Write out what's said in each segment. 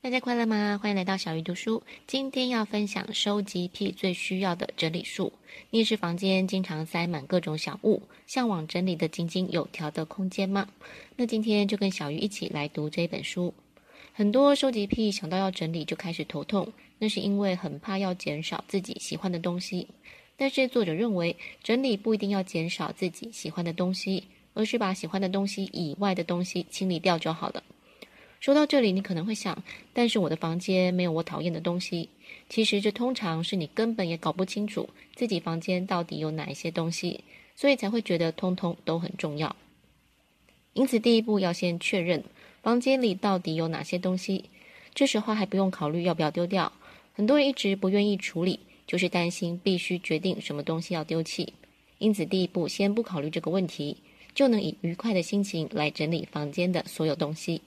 大家快乐吗？欢迎来到小鱼读书。今天要分享收集癖最需要的整理术。你也是房间经常塞满各种小物，向往整理的井井有条的空间吗？那今天就跟小鱼一起来读这本书。很多收集癖想到要整理就开始头痛，那是因为很怕要减少自己喜欢的东西。但是作者认为，整理不一定要减少自己喜欢的东西，而是把喜欢的东西以外的东西清理掉就好了。说到这里，你可能会想，但是我的房间没有我讨厌的东西。其实这通常是你根本也搞不清楚自己房间到底有哪一些东西，所以才会觉得通通都很重要。因此，第一步要先确认房间里到底有哪些东西。这时候还不用考虑要不要丢掉。很多人一直不愿意处理，就是担心必须决定什么东西要丢弃。因此，第一步先不考虑这个问题，就能以愉快的心情来整理房间的所有东西。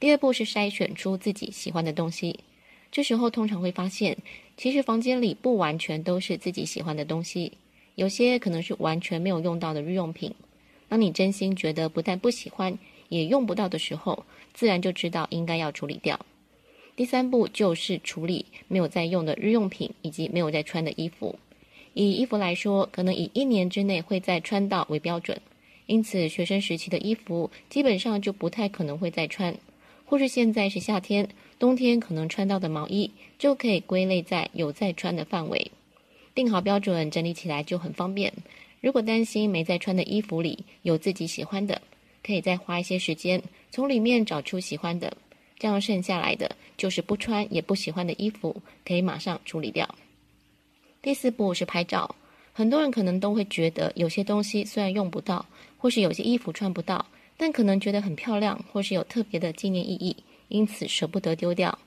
第二步是筛选出自己喜欢的东西，这时候通常会发现，其实房间里不完全都是自己喜欢的东西，有些可能是完全没有用到的日用品。当你真心觉得不但不喜欢，也用不到的时候，自然就知道应该要处理掉。第三步就是处理没有在用的日用品以及没有在穿的衣服。以衣服来说，可能以一年之内会再穿到为标准，因此学生时期的衣服基本上就不太可能会再穿。或是现在是夏天，冬天可能穿到的毛衣就可以归类在有在穿的范围，定好标准，整理起来就很方便。如果担心没在穿的衣服里有自己喜欢的，可以再花一些时间从里面找出喜欢的，这样剩下来的就是不穿也不喜欢的衣服，可以马上处理掉。第四步是拍照，很多人可能都会觉得有些东西虽然用不到，或是有些衣服穿不到。但可能觉得很漂亮，或是有特别的纪念意义，因此舍不得丢掉。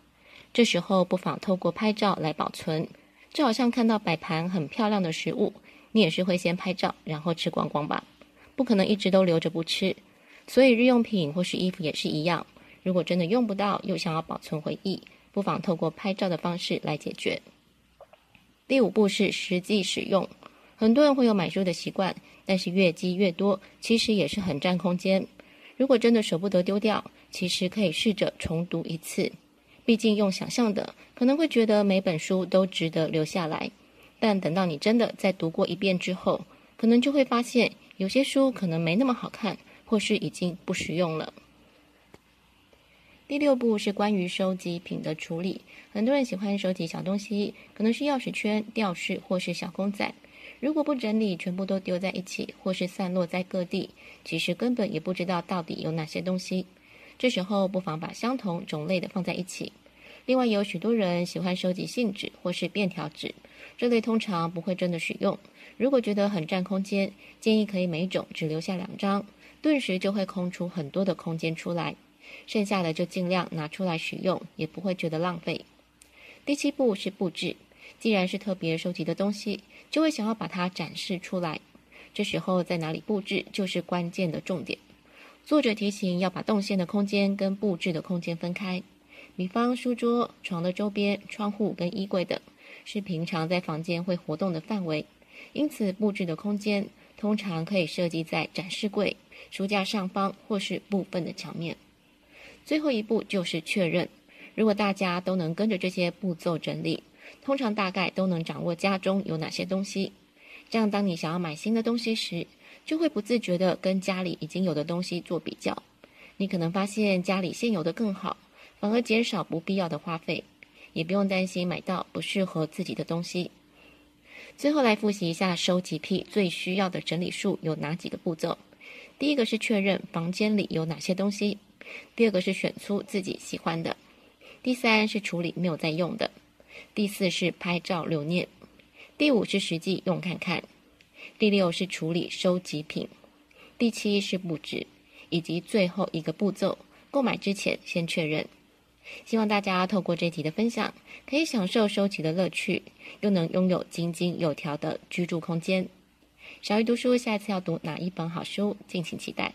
这时候不妨透过拍照来保存，就好像看到摆盘很漂亮的食物，你也是会先拍照，然后吃光光吧？不可能一直都留着不吃。所以日用品或是衣服也是一样，如果真的用不到，又想要保存回忆，不妨透过拍照的方式来解决。第五步是实际使用，很多人会有买书的习惯，但是越积越多，其实也是很占空间。如果真的舍不得丢掉，其实可以试着重读一次。毕竟用想象的，可能会觉得每本书都值得留下来。但等到你真的再读过一遍之后，可能就会发现有些书可能没那么好看，或是已经不实用了。第六步是关于收集品的处理。很多人喜欢收集小东西，可能是钥匙圈、吊饰或是小公仔。如果不整理，全部都丢在一起，或是散落在各地，其实根本也不知道到底有哪些东西。这时候不妨把相同种类的放在一起。另外，有许多人喜欢收集信纸或是便条纸，这类通常不会真的使用。如果觉得很占空间，建议可以每种只留下两张，顿时就会空出很多的空间出来。剩下的就尽量拿出来使用，也不会觉得浪费。第七步是布置。既然是特别收集的东西，就会想要把它展示出来。这时候在哪里布置就是关键的重点。作者提醒要把动线的空间跟布置的空间分开。比方书桌、床的周边、窗户跟衣柜等，是平常在房间会活动的范围，因此布置的空间通常可以设计在展示柜、书架上方或是部分的墙面。最后一步就是确认，如果大家都能跟着这些步骤整理。通常大概都能掌握家中有哪些东西，这样当你想要买新的东西时，就会不自觉地跟家里已经有的东西做比较。你可能发现家里现有的更好，反而减少不必要的花费，也不用担心买到不适合自己的东西。最后来复习一下收集癖最需要的整理术有哪几个步骤：第一个是确认房间里有哪些东西；第二个是选出自己喜欢的；第三是处理没有在用的。第四是拍照留念，第五是实际用看看，第六是处理收集品，第七是布置，以及最后一个步骤，购买之前先确认。希望大家透过这集的分享，可以享受收集的乐趣，又能拥有井井有条的居住空间。小鱼读书，下一次要读哪一本好书，敬请期待。